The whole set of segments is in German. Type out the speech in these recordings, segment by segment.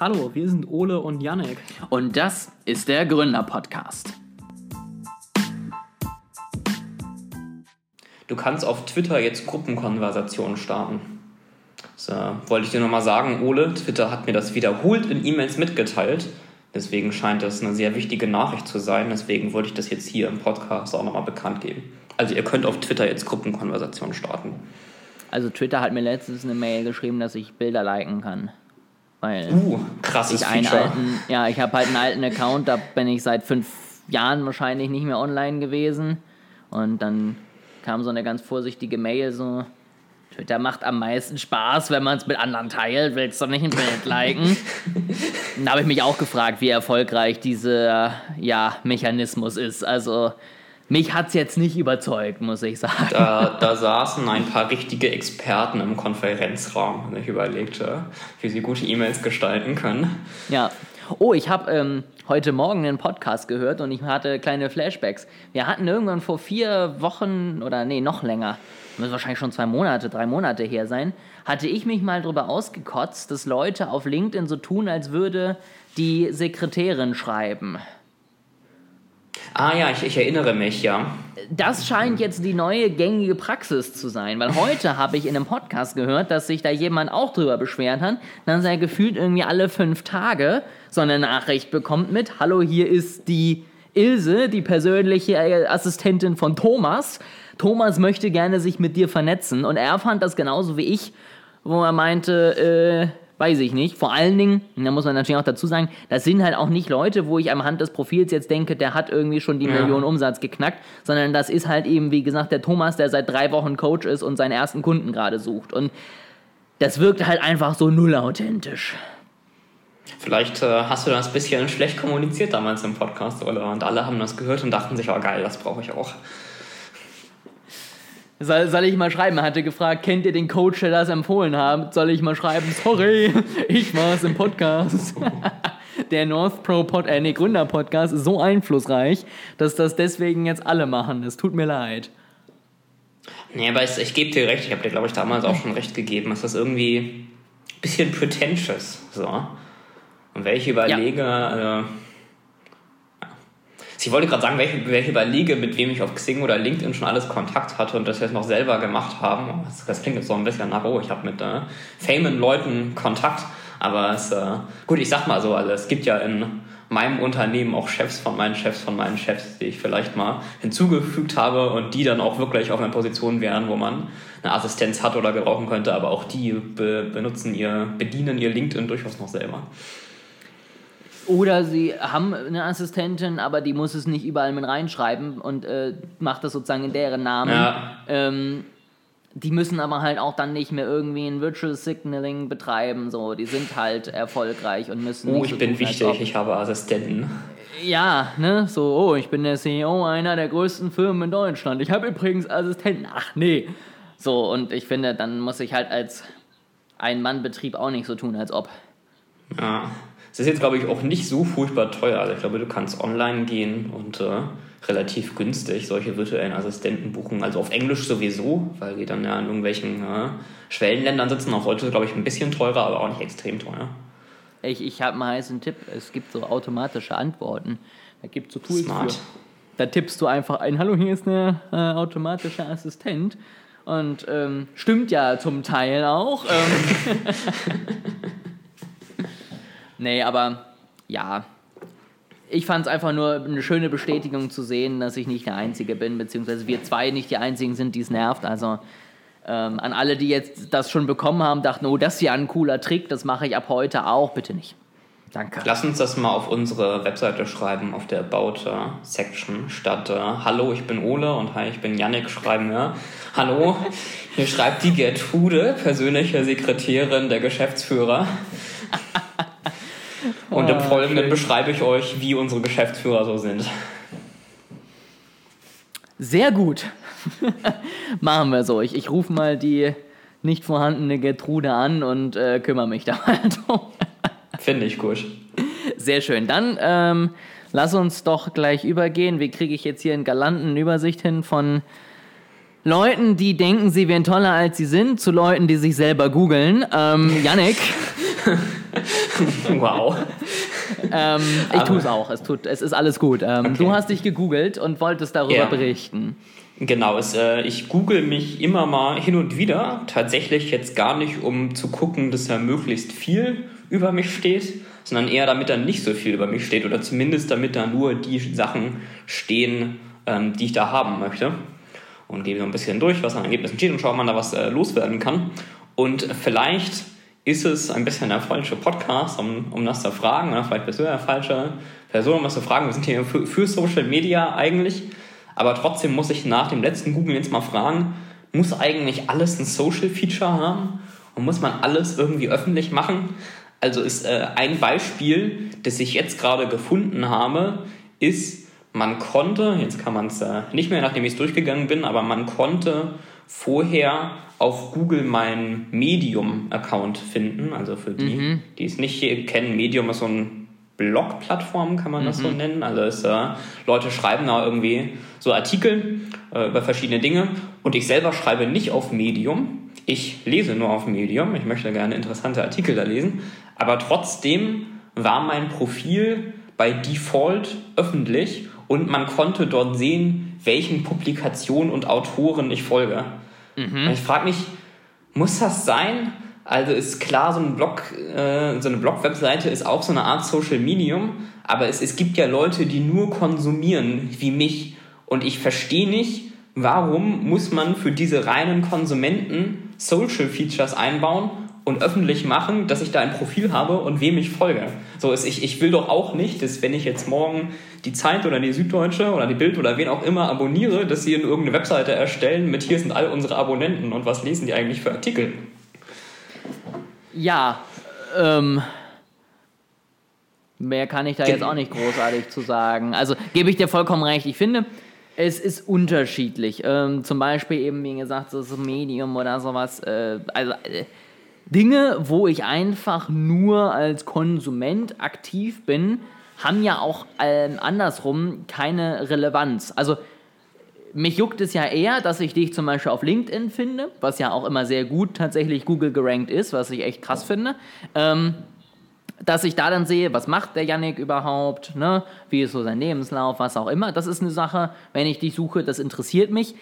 Hallo, wir sind Ole und Yannick. Und das ist der Gründer-Podcast. Du kannst auf Twitter jetzt Gruppenkonversationen starten. Das äh, wollte ich dir nochmal sagen, Ole. Twitter hat mir das wiederholt in E-Mails mitgeteilt. Deswegen scheint das eine sehr wichtige Nachricht zu sein. Deswegen wollte ich das jetzt hier im Podcast auch nochmal bekannt geben. Also ihr könnt auf Twitter jetzt Gruppenkonversationen starten. Also Twitter hat mir letztens eine Mail geschrieben, dass ich Bilder liken kann. Weil Uh, krasses ich einen Feature. alten, ja, ich habe halt einen alten Account, da bin ich seit fünf Jahren wahrscheinlich nicht mehr online gewesen. Und dann kam so eine ganz vorsichtige Mail so, Twitter macht am meisten Spaß, wenn man es mit anderen teilt. Willst du nicht ein Bild liken? da habe ich mich auch gefragt, wie erfolgreich dieser ja, Mechanismus ist. Also mich hat es jetzt nicht überzeugt, muss ich sagen. Da, da saßen ein paar richtige Experten im Konferenzraum und ich überlegte, wie sie gute E-Mails gestalten können. Ja. Oh, ich habe ähm, heute Morgen einen Podcast gehört und ich hatte kleine Flashbacks. Wir hatten irgendwann vor vier Wochen oder nee, noch länger, muss wahrscheinlich schon zwei Monate, drei Monate her sein, hatte ich mich mal drüber ausgekotzt, dass Leute auf LinkedIn so tun, als würde die Sekretärin schreiben. Ah ja, ich, ich erinnere mich, ja. Das scheint jetzt die neue gängige Praxis zu sein, weil heute habe ich in einem Podcast gehört, dass sich da jemand auch drüber beschwert hat, dass er gefühlt irgendwie alle fünf Tage so eine Nachricht bekommt mit, hallo, hier ist die Ilse, die persönliche äh, Assistentin von Thomas. Thomas möchte gerne sich mit dir vernetzen und er fand das genauso wie ich, wo er meinte, äh, weiß ich nicht. Vor allen Dingen, da muss man natürlich auch dazu sagen, das sind halt auch nicht Leute, wo ich am Hand des Profils jetzt denke, der hat irgendwie schon die Ja. Million Umsatz geknackt, sondern das ist halt eben, wie gesagt, der Thomas, der seit drei Wochen Coach ist und seinen ersten Kunden gerade sucht. Und das wirkt halt einfach so null authentisch. Vielleicht äh, hast du das ein bisschen schlecht kommuniziert damals im Podcast, oder? Und alle haben das gehört und dachten sich, oh geil, das brauche ich auch. Soll, soll ich mal schreiben? Er hatte gefragt, kennt ihr den Coach, der das empfohlen hat? Soll ich mal schreiben, sorry, ich war's im Podcast. der North Pro Pod, äh, nee, Gründer Podcast ist so einflussreich, dass das deswegen jetzt alle machen. Es tut mir leid. Nee, aber ich, ich gebe dir recht, ich habe dir, glaube ich, damals auch schon recht gegeben. Es ist irgendwie ein bisschen pretentious. So. Und welche überlege, äh, ja. Ich wollte gerade sagen, welche, welche überlege, mit wem ich auf Xing oder LinkedIn schon alles Kontakt hatte und das jetzt noch selber gemacht haben. Das, das klingt jetzt so ein bisschen nach, oh, ich habe mit äh, famen Leuten Kontakt. Aber es, äh, gut, ich sag mal so, also es gibt ja in meinem Unternehmen auch Chefs von meinen Chefs von meinen Chefs, die ich vielleicht mal hinzugefügt habe und die dann auch wirklich auf einer Position wären, wo man eine Assistenz hat oder gebrauchen könnte, aber auch die be benutzen ihr, bedienen ihr LinkedIn durchaus noch selber. Oder sie haben eine Assistentin, aber die muss es nicht überall mit reinschreiben und äh, macht das sozusagen in deren Namen. Ja. Ähm, die müssen aber halt auch dann nicht mehr irgendwie ein Virtual Signaling betreiben. So, die sind halt erfolgreich und müssen. Oh, ich so bin wichtig, ich habe Assistenten. Ja, ne, so, oh, ich bin der CEO einer der größten Firmen in Deutschland. Ich habe übrigens Assistenten. Ach nee. So, und ich finde, dann muss ich halt als Ein-Mann-Betrieb auch nicht so tun, als ob. Ja. Es ist jetzt, glaube ich, auch nicht so furchtbar teuer. Also ich glaube, du kannst online gehen und äh, relativ günstig solche virtuellen Assistenten buchen. Also auf Englisch sowieso, weil die dann ja in irgendwelchen äh, Schwellenländern sitzen. Auf Deutsch ist es, glaube ich, ein bisschen teurer, aber auch nicht extrem teuer. Ich, ich habe einen heißen Tipp. Es gibt so automatische Antworten. Da gibt es so Tools Smart. für. Da tippst du einfach ein, hallo, hier ist der äh, automatische Assistent. Und ähm, stimmt ja zum Teil auch. Ähm. nee, aber ja. Ich fand es einfach nur eine schöne Bestätigung zu sehen, dass ich nicht der Einzige bin, beziehungsweise wir zwei nicht die Einzigen sind, die es nervt. Also ähm, an alle, die jetzt das schon bekommen haben, dachten, oh, das ist ja ein cooler Trick, das mache ich ab heute auch. Bitte nicht. Danke. Lass uns das mal auf unsere Webseite schreiben, auf der About-Section. Statt äh, Hallo, ich bin Ole und Hi, ich bin Yannick schreiben wir Hallo, hier schreibt die Gertrude, persönliche Sekretärin der Geschäftsführer. Und im Oh, Folgenden schön. beschreibe ich euch, wie unsere Geschäftsführer so sind. Sehr gut. Machen wir so. Ich, ich rufe mal die nicht vorhandene Gertrude an und äh, kümmere mich da mal drum. Finde ich gut. Sehr schön. Dann ähm, lass uns doch gleich übergehen. Wie kriege ich jetzt hier einen galanten Übersicht hin von Leuten, die denken, sie wären toller als sie sind, zu Leuten, die sich selber googeln. Ähm, Yannick, wow. Ähm, ich tue es auch. Es, tut, es ist alles gut. Ähm, Okay. Du hast dich gegoogelt und wolltest darüber Ja. berichten. Genau, es, äh, ich google mich immer mal hin und wieder. Tatsächlich jetzt gar nicht, um zu gucken, dass da möglichst viel über mich steht, sondern eher damit da nicht so viel über mich steht oder zumindest damit da nur die Sachen stehen, ähm, die ich da haben möchte. Und gebe so ein bisschen durch, was an Ergebnissen steht und schaue, ob man da was äh, loswerden kann. Und vielleicht ist es ein bisschen der falsche Podcast, um, um das zu fragen, oder vielleicht bist du ja der falsche Person, um das zu fragen. Wir sind hier für, für Social Media eigentlich. Aber trotzdem muss ich nach dem letzten Google jetzt mal fragen, muss eigentlich alles ein Social Feature haben? Und muss man alles irgendwie öffentlich machen? Also ist äh, ein Beispiel, das ich jetzt gerade gefunden habe, ist, man konnte, jetzt kann man es äh, nicht mehr, nachdem ich es durchgegangen bin, aber man konnte vorher auf Google meinen Medium-Account finden. Also für die, die es nicht hier kennen, Medium ist so ein Blog-Plattform, kann man das so nennen. Also es, äh, Leute schreiben da irgendwie so Artikel äh, über verschiedene Dinge und ich selber schreibe nicht auf Medium. Ich lese nur auf Medium. Ich möchte gerne interessante Artikel da lesen. Aber trotzdem war mein Profil bei Default öffentlich und man konnte dort sehen, welchen Publikationen und Autoren ich folge. Und ich frage mich, muss das sein? Also ist klar, so ein Blog, äh, so eine Blog-Webseite ist auch so eine Art Social Medium, aber es, es gibt ja Leute, die nur konsumieren, wie mich. Und ich verstehe nicht, warum muss man für diese reinen Konsumenten Social Features einbauen und öffentlich machen, dass ich da ein Profil habe und wem ich folge. So ist ich, ich will doch auch nicht, dass wenn ich jetzt morgen die Zeit oder die Süddeutsche oder die Bild oder wen auch immer abonniere, dass sie in irgendeine Webseite erstellen mit hier sind all unsere Abonnenten und was lesen die eigentlich für Artikel. Ja, ähm, mehr kann ich da jetzt auch nicht großartig zu sagen. Also gebe ich dir vollkommen recht. Ich finde, es ist unterschiedlich. Ähm, zum Beispiel eben, wie gesagt, so, so Medium oder sowas. Äh, also äh, Dinge, wo ich einfach nur als Konsument aktiv bin, haben ja auch ähm, andersrum keine Relevanz. Also mich juckt es ja eher, dass ich dich zum Beispiel auf LinkedIn finde, was ja auch immer sehr gut tatsächlich Google gerankt ist, was ich echt krass finde. Ähm, dass ich da dann sehe, was macht der Yannick überhaupt, ne? wie ist so sein Lebenslauf, was auch immer. Das ist eine Sache, wenn ich dich suche, das interessiert mich.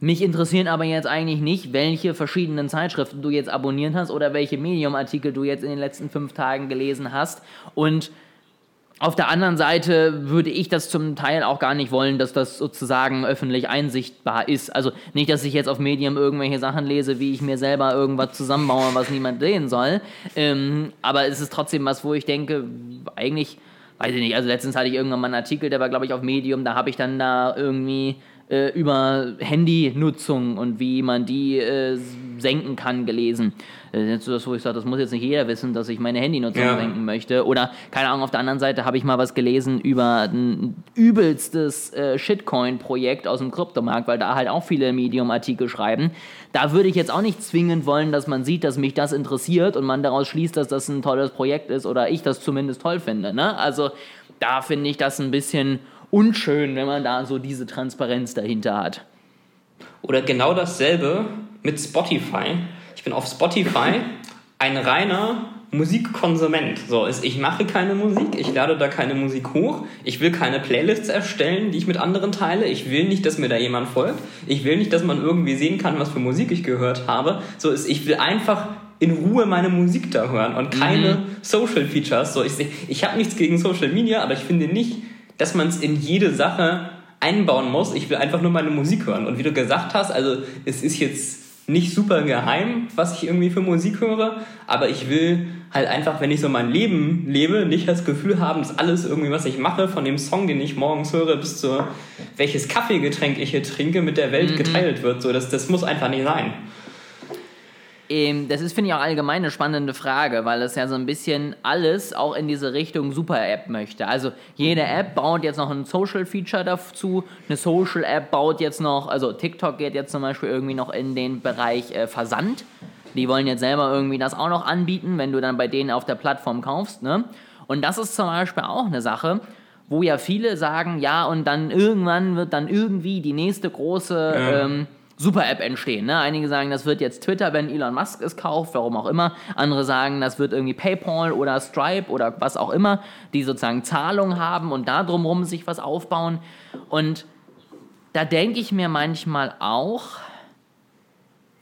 Mich interessieren aber jetzt eigentlich nicht, welche verschiedenen Zeitschriften du jetzt abonniert hast oder welche Medium-Artikel du jetzt in den letzten fünf Tagen gelesen hast. Und auf der anderen Seite würde ich das zum Teil auch gar nicht wollen, dass das sozusagen öffentlich einsichtbar ist. Also nicht, dass ich jetzt auf Medium irgendwelche Sachen lese, wie ich mir selber irgendwas zusammenbaue, was niemand sehen soll. Ähm, aber es ist trotzdem was, wo ich denke, eigentlich, weiß ich nicht, also letztens hatte ich irgendwann mal einen Artikel, der war, glaube ich, auf Medium, da habe ich dann da irgendwie äh, über Handynutzung und wie man die äh, senken kann gelesen. Äh, jetzt so das, wo ich sage, das muss jetzt nicht jeder wissen, dass ich meine Handynutzung Ja. senken möchte. Oder, keine Ahnung, auf der anderen Seite habe ich mal was gelesen über ein übelstes äh, Shitcoin-Projekt aus dem Kryptomarkt, weil da halt auch viele Medium-Artikel schreiben. Da würde ich jetzt auch nicht zwingend wollen, dass man sieht, dass mich das interessiert und man daraus schließt, dass das ein tolles Projekt ist oder ich das zumindest toll finde. Ne? Also da finde ich das ein bisschen unschön, wenn man da so diese Transparenz dahinter hat. Oder genau dasselbe mit Spotify. Ich bin auf Spotify ein reiner Musikkonsument. So, ist, ich mache keine Musik, ich lade da keine Musik hoch, ich will keine Playlists erstellen, die ich mit anderen teile, ich will nicht, dass mir da jemand folgt, ich will nicht, dass man irgendwie sehen kann, was für Musik ich gehört habe. So ist, ich will einfach in Ruhe meine Musik da hören und keine Social Features. So, ich, ich habe nichts gegen Social Media, aber ich finde nicht, dass man es in jede Sache einbauen muss. Ich will einfach nur meine Musik hören. Und wie du gesagt hast, also es ist jetzt nicht super geheim, was ich irgendwie für Musik höre, aber ich will halt einfach, wenn ich so mein Leben lebe, nicht das Gefühl haben, dass alles irgendwie, was ich mache, von dem Song, den ich morgens höre, bis zu welches Kaffeegetränk ich hier trinke, mit der Welt geteilt wird. So, das, das muss einfach nicht sein. Ähm, das ist, finde ich, auch allgemein eine spannende Frage, weil es ja so ein bisschen alles auch in diese Richtung Super-App möchte. Also jede App baut jetzt noch ein Social-Feature dazu, eine Social-App baut jetzt noch, also TikTok geht jetzt zum Beispiel irgendwie noch in den Bereich äh, Versand. Die wollen jetzt selber irgendwie das auch noch anbieten, wenn du dann bei denen auf der Plattform kaufst. Ne? Und das ist zum Beispiel auch eine Sache, wo ja viele sagen, ja, und dann irgendwann wird dann irgendwie die nächste große Ja. ähm, Super-App entstehen. Ne? Einige sagen, das wird jetzt Twitter, wenn Elon Musk es kauft, warum auch immer. Andere sagen, das wird irgendwie PayPal oder Stripe oder was auch immer, die sozusagen Zahlungen haben und da drumherum sich was aufbauen. Und da denke ich mir manchmal auch,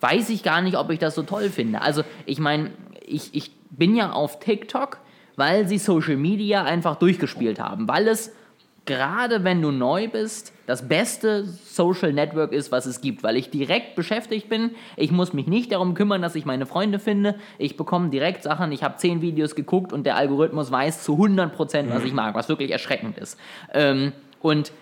weiß ich gar nicht, ob ich das so toll finde. Also ich meine, ich, ich bin ja auf TikTok, weil sie Social Media einfach durchgespielt haben, weil es gerade wenn du neu bist, das beste Social Network ist, was es gibt, weil ich direkt beschäftigt bin. Ich muss mich nicht darum kümmern, dass ich meine Freunde finde. Ich bekomme direkt Sachen. Ich habe zehn Videos geguckt und der Algorithmus weiß zu 100 Prozent, was mhm. ich mag, was wirklich erschreckend ist. Ähm, und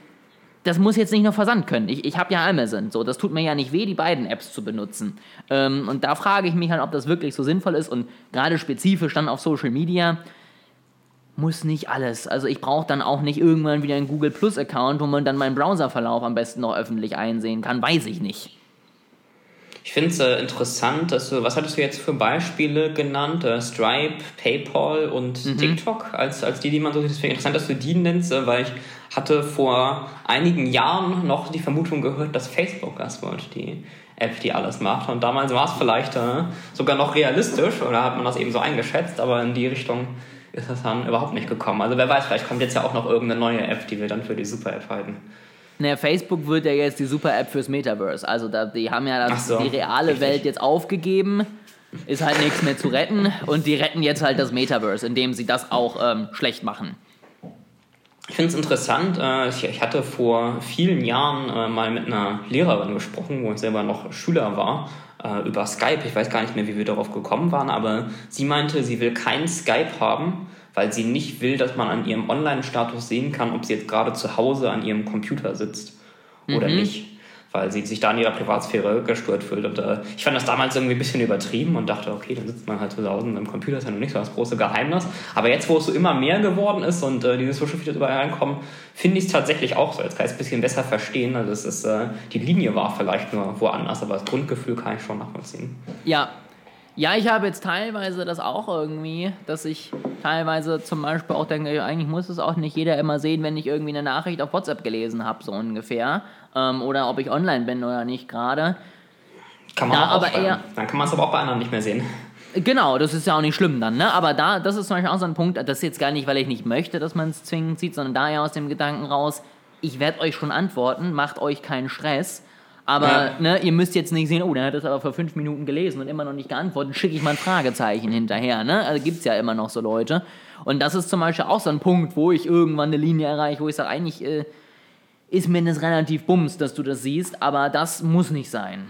das muss jetzt nicht nur Versand können. Ich, ich habe ja Amazon, so das tut mir ja nicht weh, die beiden Apps zu benutzen. Ähm, und da frage ich mich halt, ob das wirklich so sinnvoll ist und gerade spezifisch dann auf Social Media muss nicht alles. Also ich brauche dann auch nicht irgendwann wieder einen Google Plus Account, wo man dann meinen Browserverlauf am besten noch öffentlich einsehen kann. Weiß ich nicht. Ich finde es äh, interessant, dass du, was hattest du jetzt für Beispiele genannt? Äh, Stripe, PayPal und mhm. TikTok als, als die, die man so sieht. Deswegen interessant, dass du die nennst, äh, weil ich hatte vor einigen Jahren noch die Vermutung gehört, dass Facebook das wird, die App, die alles macht. Und damals war es vielleicht äh, sogar noch realistisch oder hat man das eben so eingeschätzt, aber in die Richtung ist das dann überhaupt nicht gekommen. Also wer weiß, vielleicht kommt jetzt ja auch noch irgendeine neue App, die wir dann für die Super-App halten. Naja, Facebook wird ja jetzt die Super-App fürs Metaverse. Also da, die haben ja das, so, die reale richtig. Welt jetzt aufgegeben. Ist halt nichts mehr zu retten. Und die retten jetzt halt das Metaverse, indem sie das auch ähm, schlecht machen. Ich finde es interessant. Äh, ich hatte vor vielen Jahren äh, mal mit einer Lehrerin gesprochen, wo ich selber noch Schüler war äh, über Skype. Ich weiß gar nicht mehr, wie wir darauf gekommen waren, aber sie meinte, sie will kein Skype haben, weil sie nicht will, dass man an ihrem Online-Status sehen kann, ob sie jetzt gerade zu Hause an ihrem Computer sitzt oder mhm. nicht weil sie sich da in ihrer Privatsphäre gestört fühlt. Und äh, ich fand das damals irgendwie ein bisschen übertrieben und dachte, okay, dann sitzt man halt zu Hause am Computer, ist ja noch nicht so das große Geheimnis. Aber jetzt, wo es so immer mehr geworden ist und äh, diese Social Features überall reinkommen, finde ich es tatsächlich auch so. Jetzt kann ich es ein bisschen besser verstehen. Also es ist, äh, die Linie war vielleicht nur woanders, aber das Grundgefühl kann ich schon nachvollziehen. Ja, ja, ich habe jetzt teilweise das auch irgendwie, dass ich teilweise zum Beispiel auch denke, eigentlich muss es auch nicht jeder immer sehen, wenn ich irgendwie eine Nachricht auf WhatsApp gelesen habe, so ungefähr. Ähm, oder ob ich online bin oder nicht gerade. Kann man da auch aber eher, Dann kann man es aber auch bei anderen nicht mehr sehen. Genau, das ist ja auch nicht schlimm dann, ne? Aber da, das ist zum Beispiel auch so ein Punkt, das ist jetzt gar nicht, weil ich nicht möchte, dass man es zwingend sieht, sondern daher aus dem Gedanken raus, ich werde euch schon antworten, macht euch keinen Stress. Aber ja. ne, ihr müsst jetzt nicht sehen, oh, der hat das aber vor fünf Minuten gelesen und immer noch nicht geantwortet, schicke ich mal ein Fragezeichen hinterher. Ne? Also gibt es ja immer noch so Leute. Und das ist zum Beispiel auch so ein Punkt, wo ich irgendwann eine Linie erreiche, wo ich sage, eigentlich äh, ist mir das relativ bums, dass du das siehst, aber das muss nicht sein.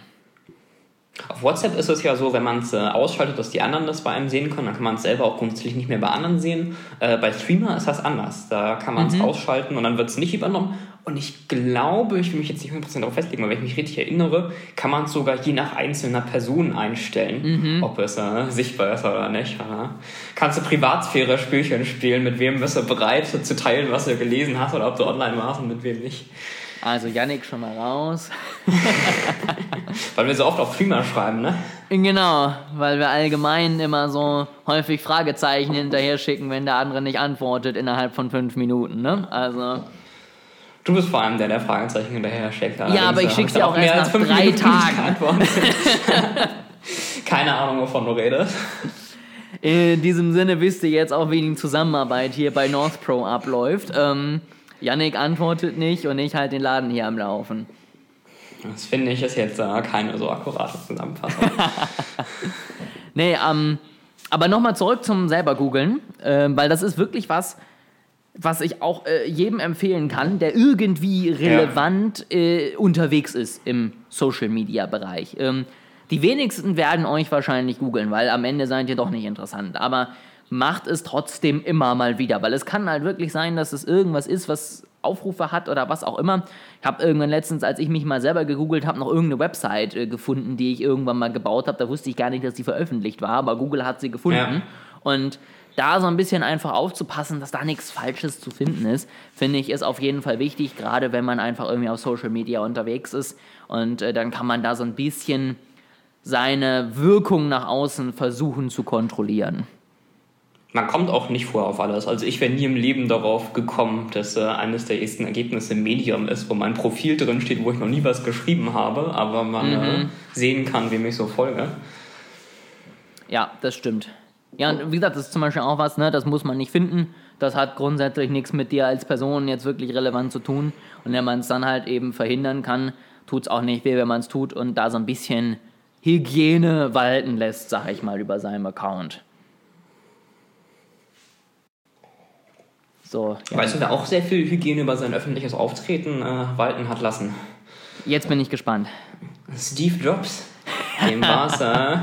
Auf WhatsApp ist es ja so, wenn man es äh, ausschaltet, dass die anderen das bei einem sehen können, dann kann man es selber auch grundsätzlich nicht mehr bei anderen sehen. Äh, bei Streamer ist das anders. Da kann man es mhm. ausschalten und dann wird es nicht übernommen. Und ich glaube, ich will mich jetzt nicht 100% darauf festlegen, aber wenn ich mich richtig erinnere, kann man es sogar je nach einzelner Person einstellen, mhm. ob es äh, sichtbar ist oder nicht. Ja. Kannst du Privatsphäre-Spielchen spielen, mit wem bist du bereit zu teilen, was du gelesen hast oder ob du online warst und mit wem nicht. Also Yannick schon mal raus. weil wir so oft auf Prima schreiben, ne? Genau, weil wir allgemein immer so häufig Fragezeichen hinterher schicken, wenn der andere nicht antwortet innerhalb von fünf Minuten, ne? Also... Du bist vor allem der, der Fragezeichen hinterher schickt. Ja, aber ich schicke sie auch erst nach drei Minuten Tagen. Keine Ahnung, wovon du redest. In diesem Sinne wisst ihr jetzt auch, wie die Zusammenarbeit hier bei North Pro abläuft. Ähm, Yannick antwortet nicht und ich halt den Laden hier am Laufen. Das finde ich ist jetzt äh, keine so akkurate Zusammenfassung. nee, ähm, aber nochmal zurück zum selber googeln, äh, weil das ist wirklich was, was ich auch äh, jedem empfehlen kann, der irgendwie relevant ja. äh, unterwegs ist im Social Media Bereich. Ähm, die wenigsten werden euch wahrscheinlich googeln, weil am Ende seid ihr doch nicht interessant. Aber macht es trotzdem immer mal wieder, weil es kann halt wirklich sein, dass es irgendwas ist, was Aufrufe hat oder was auch immer. Ich habe irgendwann letztens, als ich mich mal selber gegoogelt habe, noch irgendeine Website äh, gefunden, die ich irgendwann mal gebaut habe. Da wusste ich gar nicht, dass die veröffentlicht war, aber Google hat sie gefunden. Ja. Und da so ein bisschen einfach aufzupassen, dass da nichts Falsches zu finden ist, finde ich, ist auf jeden Fall wichtig, gerade wenn man einfach irgendwie auf Social Media unterwegs ist. Und äh, dann kann man da so ein bisschen seine Wirkung nach außen versuchen zu kontrollieren. man kommt auch nicht vorher auf alles. Also ich wäre nie im Leben darauf gekommen, dass äh, eines der ersten Ergebnisse Medium ist, wo mein Profil drin steht, wo ich noch nie was geschrieben habe, aber man mhm. äh, sehen kann, wem ich so folge. Ja, das stimmt. Ja, und wie gesagt, das ist zum Beispiel auch was, ne, das muss man nicht finden. Das hat grundsätzlich nichts mit dir als Person jetzt wirklich relevant zu tun. Und wenn man es dann halt eben verhindern kann, tut es auch nicht weh, wenn man es tut und da so ein bisschen Hygiene walten lässt, sag ich mal, über seinem Account. So, ja. Weißt du, wer auch sehr viel Hygiene über sein öffentliches Auftreten äh, walten hat lassen? Jetzt bin ich gespannt. Steve Jobs. Dem war es, äh,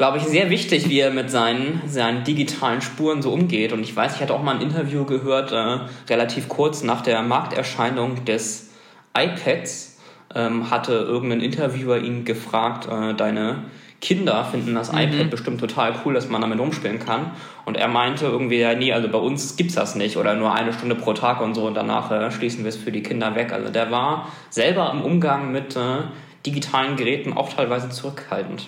glaube ich, sehr wichtig, wie er mit seinen, seinen digitalen Spuren so umgeht. Und ich weiß, ich hatte auch mal ein Interview gehört, äh, relativ kurz nach der Markterscheinung des iPads, ähm, hatte irgendein Interviewer ihn gefragt, äh, deine Kinder finden das mhm. iPad bestimmt total cool, dass man damit umspielen kann. Und er meinte irgendwie, ja, nee, also bei uns gibt's das nicht oder nur eine Stunde pro Tag und so und danach äh, schließen wir es für die Kinder weg. Also der war selber im Umgang mit äh, digitalen Geräten auch teilweise zurückhaltend.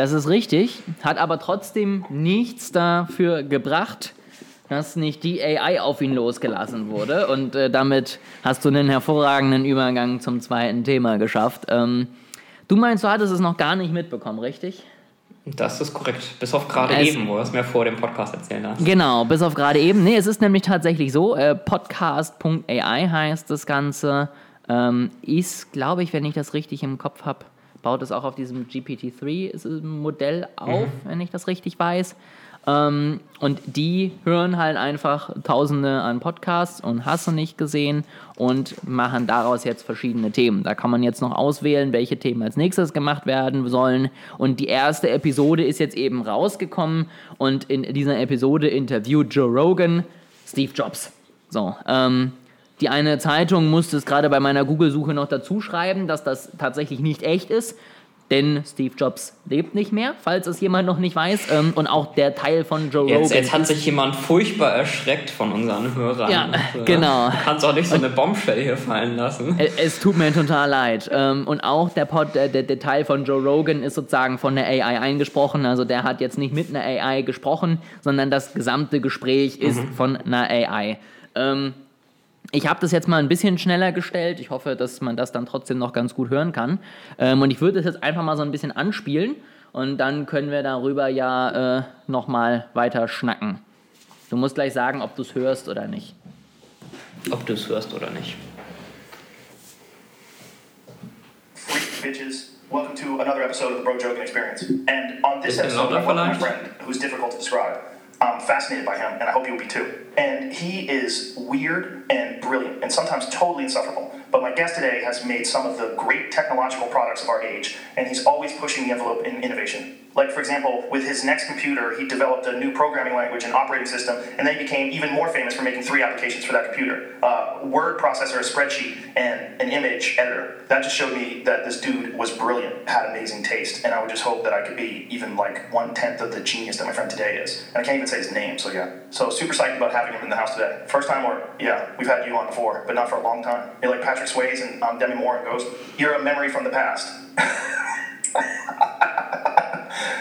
Das ist richtig, hat aber trotzdem nichts dafür gebracht, dass nicht die AI auf ihn losgelassen wurde. Und äh, damit hast du einen hervorragenden Übergang zum zweiten Thema geschafft. Ähm, Du meinst, du hattest es noch gar nicht mitbekommen, richtig? Das ist korrekt. Bis auf gerade eben, wo du es mir vor dem Podcast erzählen hast. Genau, bis auf gerade eben. Nee, es ist nämlich tatsächlich so, äh, podcast.ai heißt das Ganze. Ähm, ist, glaube ich, wenn ich das richtig im Kopf habe, baut es auch auf diesem GPT-3-Modell auf, mhm. wenn ich das richtig weiß. Ähm, und die hören halt einfach Tausende an Podcasts und hast du nicht gesehen und machen daraus jetzt verschiedene Themen. Da kann man jetzt noch auswählen, welche Themen als nächstes gemacht werden sollen. Und die erste Episode ist jetzt eben rausgekommen und in dieser Episode interviewt Joe Rogan Steve Jobs. So, ähm, die eine Zeitung musste es gerade bei meiner Google-Suche noch dazu schreiben, dass das tatsächlich nicht echt ist denn Steve Jobs lebt nicht mehr, falls es jemand noch nicht weiß. Ähm, und auch der Teil von Joe jetzt, Rogan. Jetzt hat sich jemand furchtbar erschreckt von unseren Hörern. Ja, also, genau. Du kannst auch nicht so eine Bombshell hier fallen lassen. Es, es tut mir total leid. Ähm, und auch der, Pod, der, der, der Teil von Joe Rogan ist sozusagen von der AI eingesprochen. Also der hat jetzt nicht mit einer AI gesprochen, sondern das gesamte Gespräch ist mhm. von einer AI. Ähm, ich habe das jetzt mal ein bisschen schneller gestellt. Ich hoffe, dass man das dann trotzdem noch ganz gut hören kann. Ähm, und ich würde es jetzt einfach mal so ein bisschen anspielen und dann können wir darüber ja äh, nochmal weiter schnacken. Du musst gleich sagen, ob du es hörst oder nicht. Ob du es hörst oder nicht. Bitches, welcome to another episode of the Bro Joking Experience. And on this episode, I my friend who's difficult to describe. I'm fascinated by him, and I hope you'll be too. And he is weird and brilliant, and sometimes totally insufferable. But my guest today has made some of the great technological products of our age, and he's always pushing the envelope in innovation. Like, for example, with his next computer, he developed a new programming language and operating system, and then he became even more famous for making three applications for that computer uh, word processor, a spreadsheet, and an image editor. That just showed me that this dude was brilliant, had amazing taste, and I would just hope that I could be even like one tenth of the genius that my friend today is. And I can't even say his name, so yeah. So super psyched about having him in the house today. First time, or yeah, we've had you on before, but not for a long time. You're like Patrick Swayze and um, Demi Moore and Ghost. You're a memory from the past.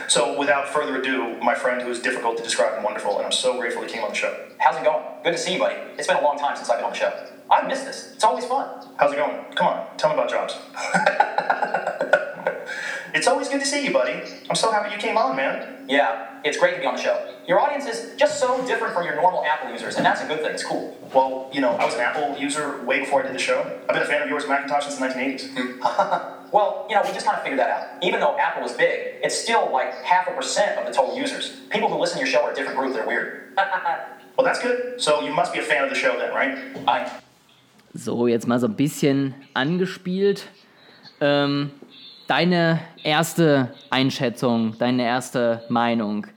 So, without further ado, my friend who is difficult to describe and wonderful, and I'm so grateful he came on the show. How's it going? Good to see you, buddy. It's been a long time since I've been on the show. I've missed this. It's always fun. How's it going? Come on, tell me about jobs. it's always good to see you, buddy. I'm so happy you came on, man. Yeah, it's great to be on the show. Your audience is just so different from your normal Apple users, and that's a good thing. It's cool. Well, you know, I was an Apple user way before I did the show. I've been a fan of yours Macintosh since the 1980s. Well, you know, we just kind of figured that out. Even though Apple is big, it's still like half a percent of the total users. People who listen to your show are a different group. They're weird. well, that's good. So you must be a fan of the show then, right? I. So, jetzt mal so ein bisschen angespielt. Ähm, deine erste Einschätzung, deine erste Meinung.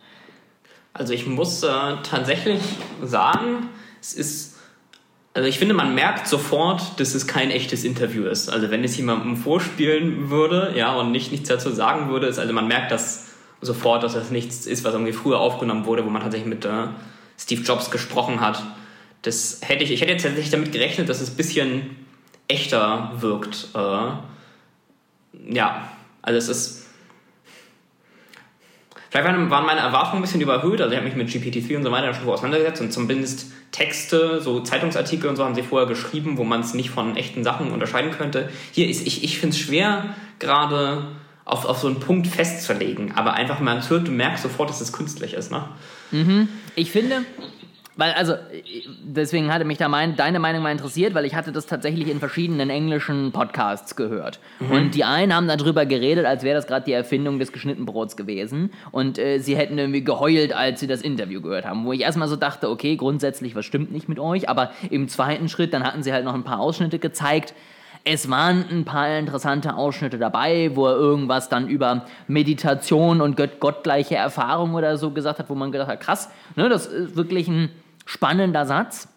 Also ich muss äh, tatsächlich sagen, es ist also ich finde, man merkt sofort, dass es kein echtes Interview ist. Also wenn es jemandem vorspielen würde, ja, und nicht nichts dazu sagen würde, ist, also man merkt das sofort, dass das nichts ist, was irgendwie früher aufgenommen wurde, wo man tatsächlich mit äh, Steve Jobs gesprochen hat. Das hätte ich, ich hätte jetzt tatsächlich damit gerechnet, dass es ein bisschen echter wirkt. Äh, ja, also es ist Vielleicht waren meine Erwartungen ein bisschen überhöht. Also ich habe mich mit GPT-3 und so weiter schon auseinandergesetzt und zumindest Texte, so Zeitungsartikel und so haben sie vorher geschrieben, wo man es nicht von echten Sachen unterscheiden könnte. Hier ist, ich, ich finde es schwer, gerade auf, auf so einen Punkt festzulegen. Aber einfach, wenn man es hört, du merkst sofort, dass es künstlich ist. Ne? Mhm. Ich finde, weil, also, deswegen hatte mich da mein, deine Meinung mal interessiert, weil ich hatte das tatsächlich in verschiedenen englischen Podcasts gehört. Mhm. Und die einen haben darüber geredet, als wäre das gerade die Erfindung des geschnittenen Brots gewesen. Und äh, sie hätten irgendwie geheult, als sie das Interview gehört haben. Wo ich erstmal so dachte, okay, grundsätzlich, was stimmt nicht mit euch? Aber im zweiten Schritt, dann hatten sie halt noch ein paar Ausschnitte gezeigt. Es waren ein paar interessante Ausschnitte dabei, wo er irgendwas dann über Meditation und gott gottgleiche Erfahrung oder so gesagt hat, wo man gedacht hat, krass, ne, das ist wirklich ein spannender Satz.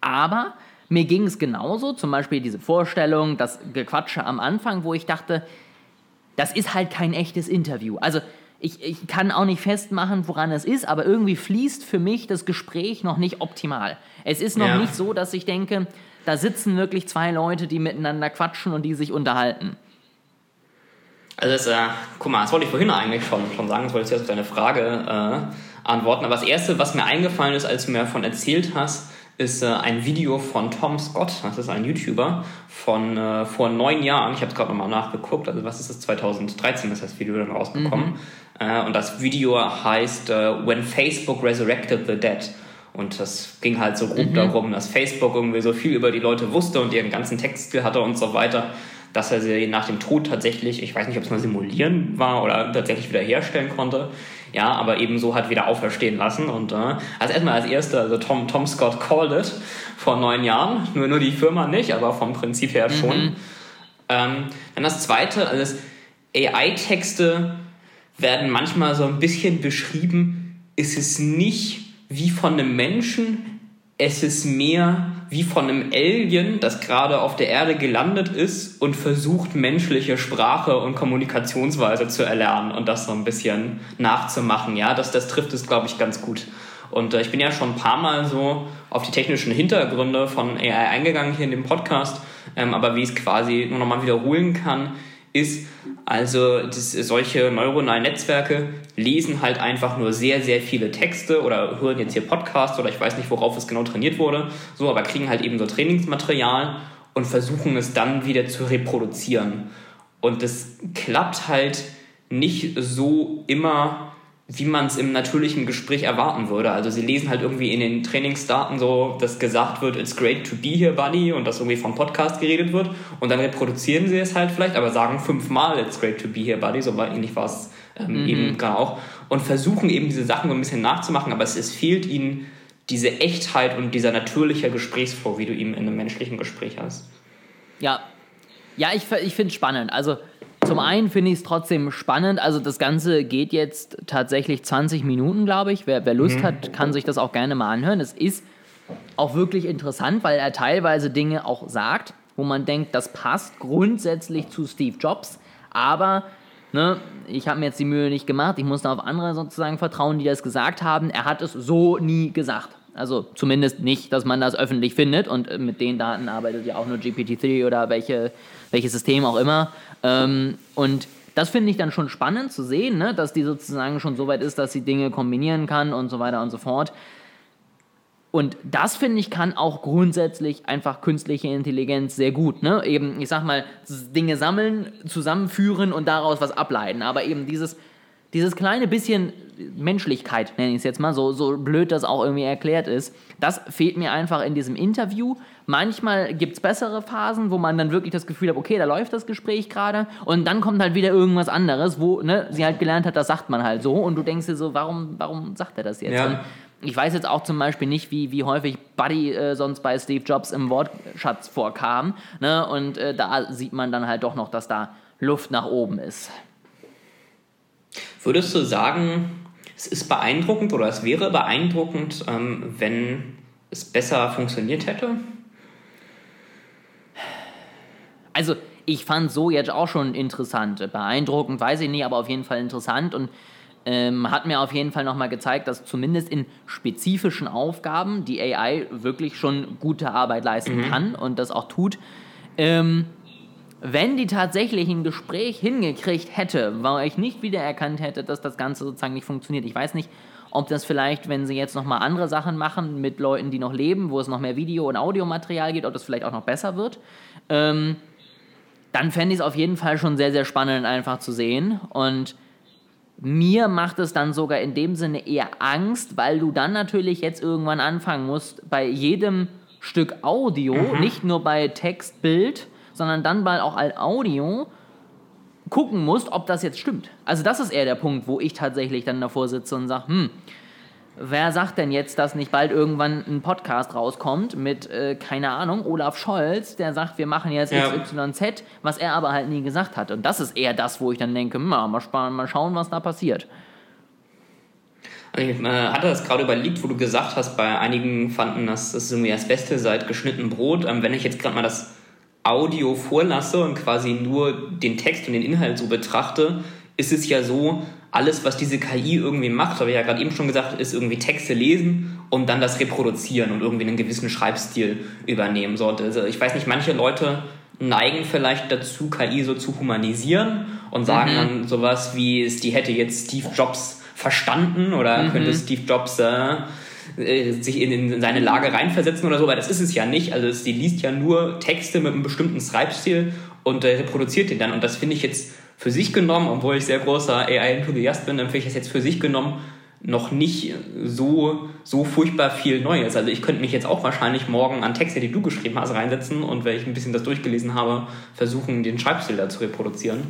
Aber mir ging es genauso, zum Beispiel diese Vorstellung, das Gequatsche am Anfang, wo ich dachte, das ist halt kein echtes Interview. Also ich, ich kann auch nicht festmachen, woran es ist, aber irgendwie fließt für mich das Gespräch noch nicht optimal. Es ist noch ja. nicht so, dass ich denke, da sitzen wirklich zwei Leute, die miteinander quatschen und die sich unterhalten. Also das, äh, guck mal, das wollte ich vorhin eigentlich schon, schon sagen, das wollte ich jetzt auf deine Frage äh, antworten. Aber das Erste, was mir eingefallen ist, als du mir davon erzählt hast, ist äh, ein Video von Tom Scott, das ist ein YouTuber, von äh, vor neun Jahren. Ich habe es gerade nochmal nachgeguckt, also was ist das, 2013 ist das Video dann rausgekommen. Mhm. Äh, und das Video heißt äh, When Facebook Resurrected the Dead. Und das ging halt so grob mhm. darum, dass Facebook irgendwie so viel über die Leute wusste und ihren ganzen Textstil hatte und so weiter, dass er sie nach dem Tod tatsächlich, ich weiß nicht, ob es mal simulieren war oder tatsächlich wieder herstellen konnte, ja, aber eben so hat wieder auferstehen lassen. Und äh, also erstmal als erster, also Tom, Tom Scott called it vor neun Jahren, nur, nur die Firma nicht, aber vom Prinzip her schon. Mhm. Ähm, dann das zweite, also AI-Texte werden manchmal so ein bisschen beschrieben, ist es nicht wie von einem Menschen, es ist mehr wie von einem Alien, das gerade auf der Erde gelandet ist und versucht, menschliche Sprache und Kommunikationsweise zu erlernen und das so ein bisschen nachzumachen. Ja, das, das trifft es, glaube ich, ganz gut. Und äh, ich bin ja schon ein paar Mal so auf die technischen Hintergründe von AI eingegangen hier in dem Podcast, ähm, aber wie ich es quasi nur nochmal wiederholen kann, ist, also das, solche neuronalen Netzwerke lesen halt einfach nur sehr, sehr viele Texte oder hören jetzt hier Podcasts oder ich weiß nicht, worauf es genau trainiert wurde, so, aber kriegen halt eben so Trainingsmaterial und versuchen es dann wieder zu reproduzieren. Und das klappt halt nicht so immer wie man es im natürlichen Gespräch erwarten würde. Also sie lesen halt irgendwie in den Trainingsdaten so, dass gesagt wird, it's great to be here, buddy, und dass irgendwie vom Podcast geredet wird. Und dann reproduzieren sie es halt vielleicht, aber sagen fünfmal, it's great to be here, buddy, so war ähnlich war es ähm, mhm. eben gerade auch. Und versuchen eben diese Sachen so ein bisschen nachzumachen, aber es, es fehlt ihnen diese Echtheit und dieser natürliche Gesprächsflow, wie du ihn in einem menschlichen Gespräch hast. Ja, ja, ich, ich finde es spannend. Also zum einen finde ich es trotzdem spannend. Also das Ganze geht jetzt tatsächlich 20 Minuten, glaube ich. Wer, wer Lust mhm. hat, kann sich das auch gerne mal anhören. Es ist auch wirklich interessant, weil er teilweise Dinge auch sagt, wo man denkt, das passt grundsätzlich zu Steve Jobs. Aber ne, ich habe mir jetzt die Mühe nicht gemacht. Ich muss da auf andere sozusagen vertrauen, die das gesagt haben. Er hat es so nie gesagt. Also zumindest nicht, dass man das öffentlich findet und äh, mit den Daten arbeitet ja auch nur GPT-3 oder welche, welches System auch immer. Ähm, und das finde ich dann schon spannend zu sehen, ne? dass die sozusagen schon so weit ist, dass sie Dinge kombinieren kann und so weiter und so fort. Und das finde ich kann auch grundsätzlich einfach künstliche Intelligenz sehr gut. Ne? Eben, ich sag mal, Dinge sammeln, zusammenführen und daraus was ableiten. Aber eben dieses, dieses kleine bisschen Menschlichkeit, nenne ich es jetzt mal, so, so blöd das auch irgendwie erklärt ist, das fehlt mir einfach in diesem Interview. Manchmal gibt es bessere Phasen, wo man dann wirklich das Gefühl hat, okay, da läuft das Gespräch gerade und dann kommt halt wieder irgendwas anderes, wo ne, sie halt gelernt hat, das sagt man halt so und du denkst dir so, warum, warum sagt er das jetzt? Ja. ich weiß jetzt auch zum Beispiel nicht, wie, wie häufig Buddy äh, sonst bei Steve Jobs im Wortschatz vorkam. Ne? Und äh, da sieht man dann halt doch noch, dass da Luft nach oben ist. Würdest du sagen, es ist beeindruckend oder es wäre beeindruckend, ähm, wenn es besser funktioniert hätte? Also, ich fand so jetzt auch schon interessant. Beeindruckend, weiß ich nicht, aber auf jeden Fall interessant und ähm, hat mir auf jeden Fall nochmal gezeigt, dass zumindest in spezifischen Aufgaben die AI wirklich schon gute Arbeit leisten mhm. kann und das auch tut. Ähm, wenn die tatsächlich ein Gespräch hingekriegt hätte, wo ich nicht wiedererkannt hätte, dass das Ganze sozusagen nicht funktioniert. Ich weiß nicht, ob das vielleicht, wenn sie jetzt nochmal andere Sachen machen mit Leuten, die noch leben, wo es noch mehr Video- und Audiomaterial gibt, ob das vielleicht auch noch besser wird. Ähm, dann fände ich es auf jeden Fall schon sehr, sehr spannend einfach zu sehen. Und mir macht es dann sogar in dem Sinne eher Angst, weil du dann natürlich jetzt irgendwann anfangen musst, bei jedem Stück Audio, mhm. nicht nur bei Text, Bild, sondern dann bald auch als Audio gucken musst, ob das jetzt stimmt. Also das ist eher der Punkt, wo ich tatsächlich dann davor sitze und sage, hm, Wer sagt denn jetzt, dass nicht bald irgendwann ein Podcast rauskommt mit, äh, keine Ahnung, Olaf Scholz, der sagt, wir machen jetzt ja. XYZ, was er aber halt nie gesagt hat. Und das ist eher das, wo ich dann denke, na, mal, mal schauen, was da passiert. Ich äh, hatte das gerade überlegt, wo du gesagt hast, bei einigen fanden das, das ist irgendwie das Beste seit geschnitten Brot. Ähm, wenn ich jetzt gerade mal das Audio vorlasse und quasi nur den Text und den Inhalt so betrachte, ist es ja so, alles, was diese KI irgendwie macht, habe ich ja gerade eben schon gesagt, ist irgendwie Texte lesen und dann das reproduzieren und irgendwie einen gewissen Schreibstil übernehmen sollte. Also ich weiß nicht, manche Leute neigen vielleicht dazu, KI so zu humanisieren und sagen mhm. dann sowas wie, die hätte jetzt Steve Jobs verstanden oder mhm. könnte Steve Jobs äh, äh, sich in, in, seine Lage reinversetzen oder so, weil das ist es ja nicht. Also sie liest ja nur Texte mit einem bestimmten Schreibstil und äh, reproduziert den dann. Und das finde ich jetzt für sich genommen, obwohl ich sehr großer AI-Enthusiast bin, empfehle ich das jetzt für sich genommen noch nicht so, so furchtbar viel Neues. Also ich könnte mich jetzt auch wahrscheinlich morgen an Texte, die du geschrieben hast, reinsetzen und wenn ich ein bisschen das durchgelesen habe, versuchen, den Schreibstil da zu reproduzieren.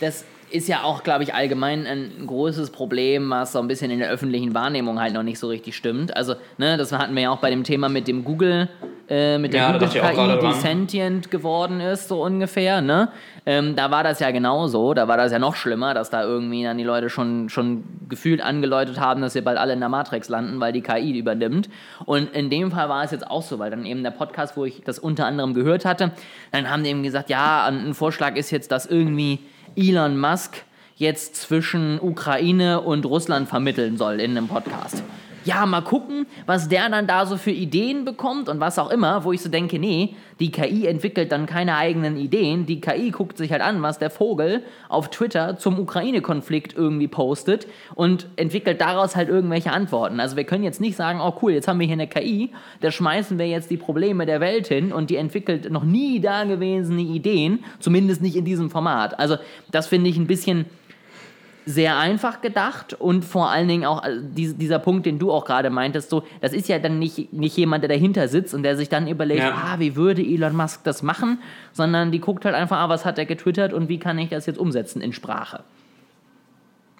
Das ist ja auch, glaube ich, allgemein ein großes Problem, was so ein bisschen in der öffentlichen Wahrnehmung halt noch nicht so richtig stimmt. Also, ne, das hatten wir ja auch bei dem Thema mit dem Google, äh, mit der ja, Google KI, die sentient geworden ist, so ungefähr, ne? Ähm, da war das ja genauso, da war das ja noch schlimmer, dass da irgendwie dann die Leute schon, schon gefühlt angeläutet haben, dass wir bald alle in der Matrix landen, weil die KI übernimmt. Und in dem Fall war es jetzt auch so, weil dann eben der Podcast, wo ich das unter anderem gehört hatte, dann haben die eben gesagt, ja, ein Vorschlag ist jetzt, dass irgendwie Elon Musk jetzt zwischen Ukraine und Russland vermitteln soll in einem Podcast ja, mal gucken, was der dann da so für Ideen bekommt und was auch immer, wo ich so denke, nee, die KI entwickelt dann keine eigenen Ideen. Die KI guckt sich halt an, was der Vogel auf Twitter zum Ukraine-Konflikt irgendwie postet und entwickelt daraus halt irgendwelche Antworten. Also wir können jetzt nicht sagen, oh cool, jetzt haben wir hier eine KI, da schmeißen wir jetzt die Probleme der Welt hin und die entwickelt noch nie dagewesene Ideen, zumindest nicht in diesem Format. Also das finde ich ein bisschen sehr einfach gedacht und vor allen Dingen auch also dieser Punkt, den du auch gerade meintest, so, das ist ja dann nicht, nicht jemand, der dahinter sitzt und der sich dann überlegt, ja. ah, wie würde Elon Musk das machen, sondern die guckt halt einfach, ah, was hat er getwittert und wie kann ich das jetzt umsetzen in Sprache.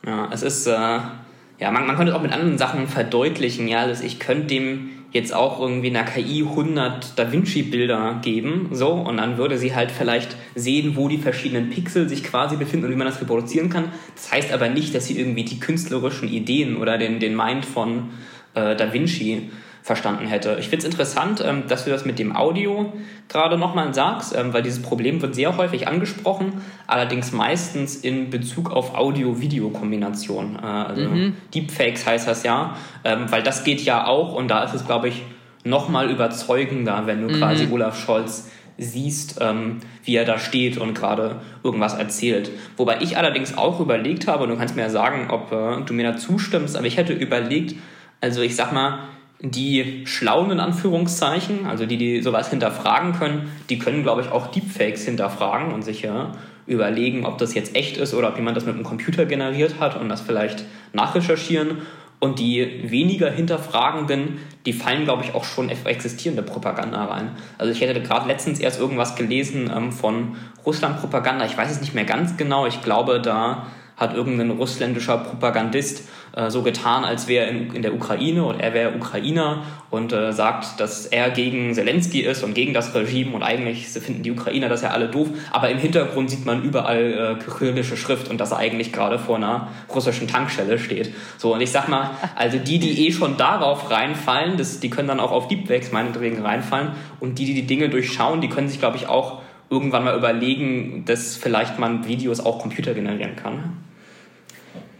Ja, es ist, äh, ja, man, man könnte es auch mit anderen Sachen verdeutlichen, ja, also ich könnte dem jetzt auch irgendwie einer KI 100 Da Vinci Bilder geben, so, und dann würde sie halt vielleicht sehen, wo die verschiedenen Pixel sich quasi befinden und wie man das reproduzieren kann. Das heißt aber nicht, dass sie irgendwie die künstlerischen Ideen oder den, den Mind von äh, Da Vinci verstanden hätte. Ich finde es interessant, ähm, dass du das mit dem Audio gerade nochmal sagst, ähm, weil dieses Problem wird sehr häufig angesprochen, allerdings meistens in Bezug auf Audio-Video-Kombination. Äh, also mhm. Deepfakes heißt das ja, ähm, weil das geht ja auch und da ist es, glaube ich, nochmal überzeugender, wenn du mhm. quasi Olaf Scholz siehst, ähm, wie er da steht und gerade irgendwas erzählt. Wobei ich allerdings auch überlegt habe, und du kannst mir ja sagen, ob äh, du mir da zustimmst, aber ich hätte überlegt, also ich sag mal, die Schlauen in Anführungszeichen, also die, die sowas hinterfragen können, die können, glaube ich, auch Deepfakes hinterfragen und sich ja überlegen, ob das jetzt echt ist oder ob jemand das mit einem Computer generiert hat und das vielleicht nachrecherchieren. Und die weniger Hinterfragenden, die fallen, glaube ich, auch schon existierende Propaganda rein. Also ich hätte gerade letztens erst irgendwas gelesen ähm, von Russland-Propaganda. Ich weiß es nicht mehr ganz genau. Ich glaube, da hat irgendein russländischer Propagandist äh, so getan, als wäre er in, in, der Ukraine und er wäre Ukrainer und äh, sagt, dass er gegen Zelensky ist und gegen das Regime und eigentlich finden die Ukrainer das ja alle doof, aber im Hintergrund sieht man überall äh, kyrillische Schrift und dass er eigentlich gerade vor einer russischen Tankstelle steht. So, und ich sag mal, also die, die eh schon darauf reinfallen, das, die können dann auch auf Deepfakes meinetwegen reinfallen und die, die die Dinge durchschauen, die können sich, glaube ich, auch irgendwann mal überlegen, dass vielleicht man Videos auch Computer generieren kann.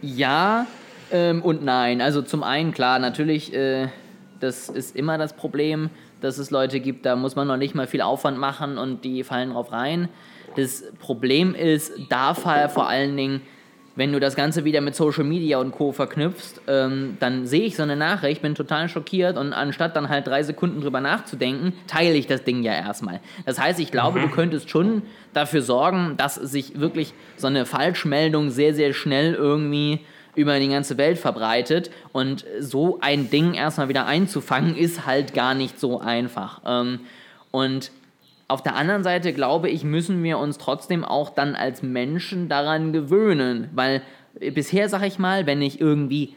Ja ähm, und nein. Also zum einen, klar, natürlich, äh, das ist immer das Problem, dass es Leute gibt, da muss man noch nicht mal viel Aufwand machen und die fallen drauf rein. Das Problem ist da vor allen Dingen, wenn du das Ganze wieder mit Social Media und Co. verknüpfst, ähm, dann sehe ich so eine Nachricht, bin total schockiert und anstatt dann halt drei Sekunden drüber nachzudenken, teile ich das Ding ja erstmal. Das heißt, ich glaube, mhm. du könntest schon dafür sorgen, dass sich wirklich so eine Falschmeldung sehr, sehr schnell irgendwie über die ganze Welt verbreitet und so ein Ding erstmal wieder einzufangen, ist halt gar nicht so einfach. Ähm, und auf der anderen Seite glaube ich, müssen wir uns trotzdem auch dann als Menschen daran gewöhnen, weil bisher sage ich mal, wenn ich irgendwie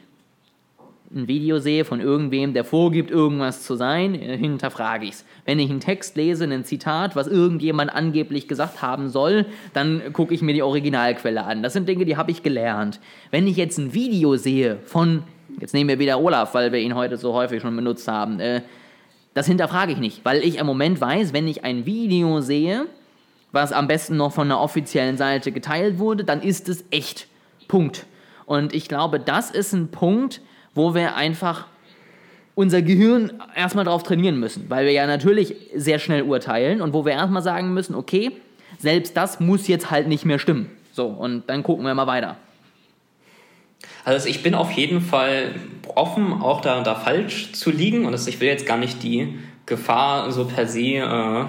ein Video sehe von irgendwem, der vorgibt, irgendwas zu sein, äh, hinterfrage ich es. Wenn ich einen Text lese, ein Zitat, was irgendjemand angeblich gesagt haben soll, dann gucke ich mir die Originalquelle an. Das sind Dinge, die habe ich gelernt. Wenn ich jetzt ein Video sehe von, jetzt nehmen wir wieder Olaf, weil wir ihn heute so häufig schon benutzt haben, äh, das hinterfrage ich nicht, weil ich im Moment weiß, wenn ich ein Video sehe, was am besten noch von einer offiziellen Seite geteilt wurde, dann ist es echt. Punkt. Und ich glaube, das ist ein Punkt, wo wir einfach unser Gehirn erstmal drauf trainieren müssen, weil wir ja natürlich sehr schnell urteilen und wo wir erstmal sagen müssen, okay, selbst das muss jetzt halt nicht mehr stimmen. So, und dann gucken wir mal weiter. Also ich bin auf jeden Fall offen, auch da, da falsch zu liegen. Und das, ich will jetzt gar nicht die Gefahr so per se äh,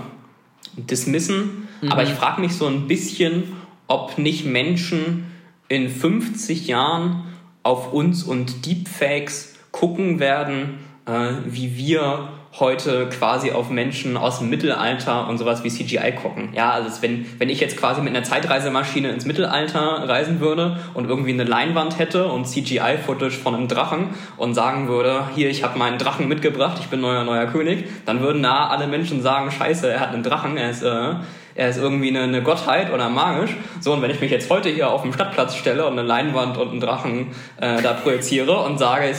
dismissen. Mhm. Aber ich frage mich so ein bisschen, ob nicht Menschen in 50 Jahren auf uns und Deepfakes gucken werden, äh, wie wir heute quasi auf Menschen aus dem Mittelalter und sowas wie CGI gucken. Ja, also wenn, wenn ich jetzt quasi mit einer Zeitreisemaschine ins Mittelalter reisen würde und irgendwie eine Leinwand hätte und CGI-Footage von einem Drachen und sagen würde, hier, ich habe meinen Drachen mitgebracht, ich bin neuer, neuer König, dann würden da alle Menschen sagen, scheiße, er hat einen Drachen, er ist, äh, er ist irgendwie eine, eine Gottheit oder magisch. So, und wenn ich mich jetzt heute hier auf dem Stadtplatz stelle und eine Leinwand und einen Drachen äh, da projiziere und sage,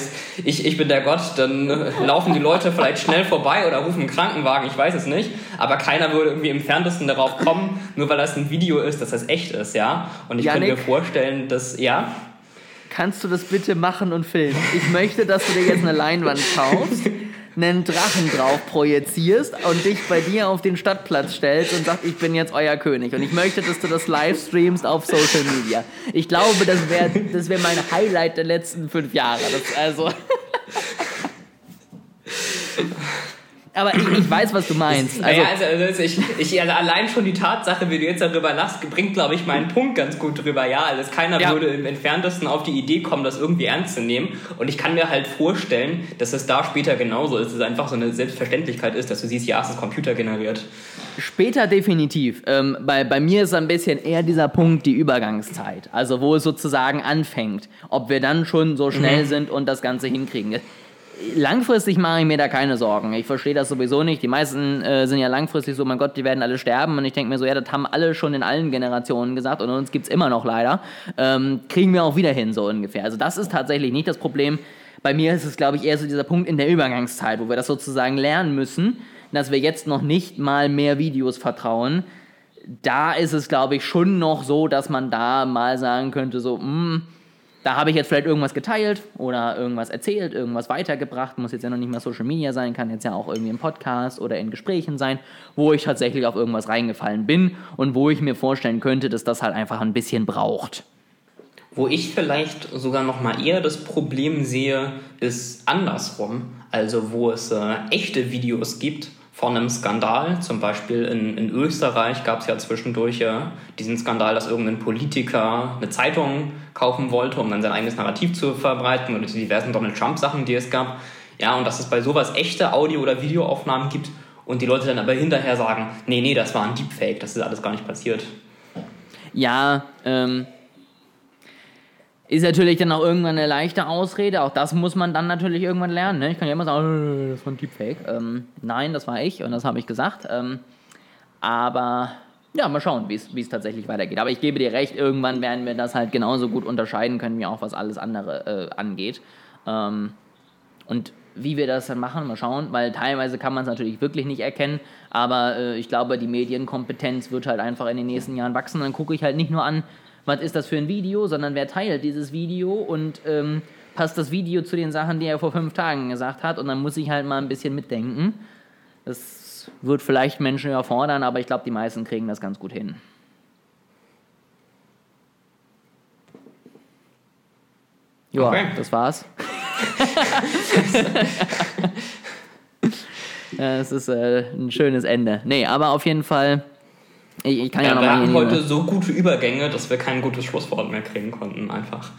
ich, ich bin der Gott, dann laufen die Leute vielleicht schnell vorbei oder rufen einen Krankenwagen, ich weiß es nicht. Aber keiner würde irgendwie im Entferntesten darauf kommen, nur weil das ein Video ist, dass das echt ist, ja. Und ich Janik, könnte mir vorstellen, dass, ja. Kannst du das bitte machen und filmen? Ich möchte, dass du dir jetzt eine Leinwand kaufst einen Drachen drauf projizierst und dich bei dir auf den Stadtplatz stellst und sagst, ich bin jetzt euer König. Und ich möchte, dass du das live streamst auf Social Media. Ich glaube, das wäre das wär mein Highlight der letzten fünf Jahre. Das, also. Aber ich, ich, weiß, was du meinst. Also, also, also ich, ich, also allein schon die Tatsache, wie du jetzt darüber lachst, bringt, glaube ich, meinen Punkt ganz gut drüber. Ja, also keiner ja. würde im Entferntesten auf die Idee kommen, das irgendwie ernst zu nehmen. Und ich kann mir halt vorstellen, dass es da später genauso ist, dass es einfach so eine Selbstverständlichkeit ist, dass du siehst, ja, es ist Computer generiert. Später definitiv. Ähm, bei, bei mir ist ein bisschen eher dieser Punkt die Übergangszeit. Also wo es sozusagen anfängt. Ob wir dann schon so schnell mhm. sind und das Ganze hinkriegen langfristig mache ich mir da keine Sorgen. Ich verstehe das sowieso nicht. Die meisten äh, sind ja langfristig so, mein Gott, die werden alle sterben. Und ich denke mir so, ja, das haben alle schon in allen Generationen gesagt und uns gibt es immer noch leider. Ähm, kriegen wir auch wieder hin, so ungefähr. Also das ist tatsächlich nicht das Problem. Bei mir ist es, glaube ich, eher so dieser Punkt in der Übergangszeit, wo wir das sozusagen lernen müssen, dass wir jetzt noch nicht mal mehr Videos vertrauen. Da ist es, glaube ich, schon noch so, dass man da mal sagen könnte, so, mh, hm, da habe ich jetzt vielleicht irgendwas geteilt oder irgendwas erzählt, irgendwas weitergebracht. Muss jetzt ja noch nicht mal Social Media sein, kann jetzt ja auch irgendwie im Podcast oder in Gesprächen sein, wo ich tatsächlich auf irgendwas reingefallen bin und wo ich mir vorstellen könnte, dass das halt einfach ein bisschen braucht. Wo ich vielleicht sogar noch mal eher das Problem sehe, ist andersrum. Also wo es äh, echte Videos gibt, von einem Skandal. Zum Beispiel in, in Österreich gab es ja zwischendurch ja diesen Skandal, dass irgendein Politiker eine Zeitung kaufen wollte, um dann sein eigenes Narrativ zu verbreiten oder die diversen Donald Trump-Sachen, die es gab. Ja, und dass es bei sowas echte Audio- oder Videoaufnahmen gibt und die Leute dann aber hinterher sagen, nee, nee, das war ein Deepfake, das ist alles gar nicht passiert. Ja, ähm, ist natürlich dann auch irgendwann eine leichte Ausrede. Auch das muss man dann natürlich irgendwann lernen. Ne? Ich kann ja immer sagen, äh, das war ein Deepfake. Ähm, nein, das war ich und das habe ich gesagt. Ähm, aber ja, mal schauen, wie es tatsächlich weitergeht. Aber ich gebe dir recht, irgendwann werden wir das halt genauso gut unterscheiden können, wie auch was alles andere äh, angeht. Ähm, und wie wir das dann machen, mal schauen, weil teilweise kann man es natürlich wirklich nicht erkennen, aber äh, ich glaube, die Medienkompetenz wird halt einfach in den nächsten Jahren wachsen. Dann gucke ich halt nicht nur an, was ist das für ein Video, sondern wer teilt dieses Video und ähm, passt das Video zu den Sachen, die er vor fünf Tagen gesagt hat. Und dann muss ich halt mal ein bisschen mitdenken. Das wird vielleicht Menschen überfordern, aber ich glaube, die meisten kriegen das ganz gut hin. Ja, okay. das war's. Es ist äh, ein schönes Ende. Nee, aber auf jeden Fall ich, ich kann ja, Ja, noch wir hatten heute so gute Übergänge, dass wir kein gutes Schlusswort mehr kriegen konnten, einfach.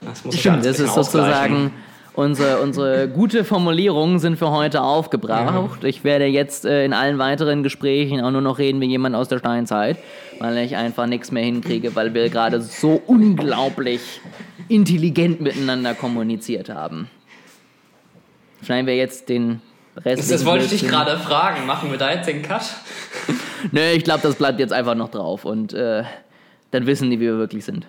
Das muss Stimmt, das ist sozusagen unsere, unsere gute Formulierungen sind für heute aufgebraucht. Ich werde jetzt äh, in allen weiteren Gesprächen auch nur noch reden wie jemand aus der Steinzeit, weil ich einfach nichts mehr hinkriege, weil wir gerade so unglaublich intelligent miteinander kommuniziert haben. Schneiden wir jetzt den Rest. Das wollte ich dich gerade fragen. Machen wir da jetzt den Cut? Nö, ich glaube, das bleibt jetzt einfach noch drauf und äh, dann wissen die, wie wir wirklich sind.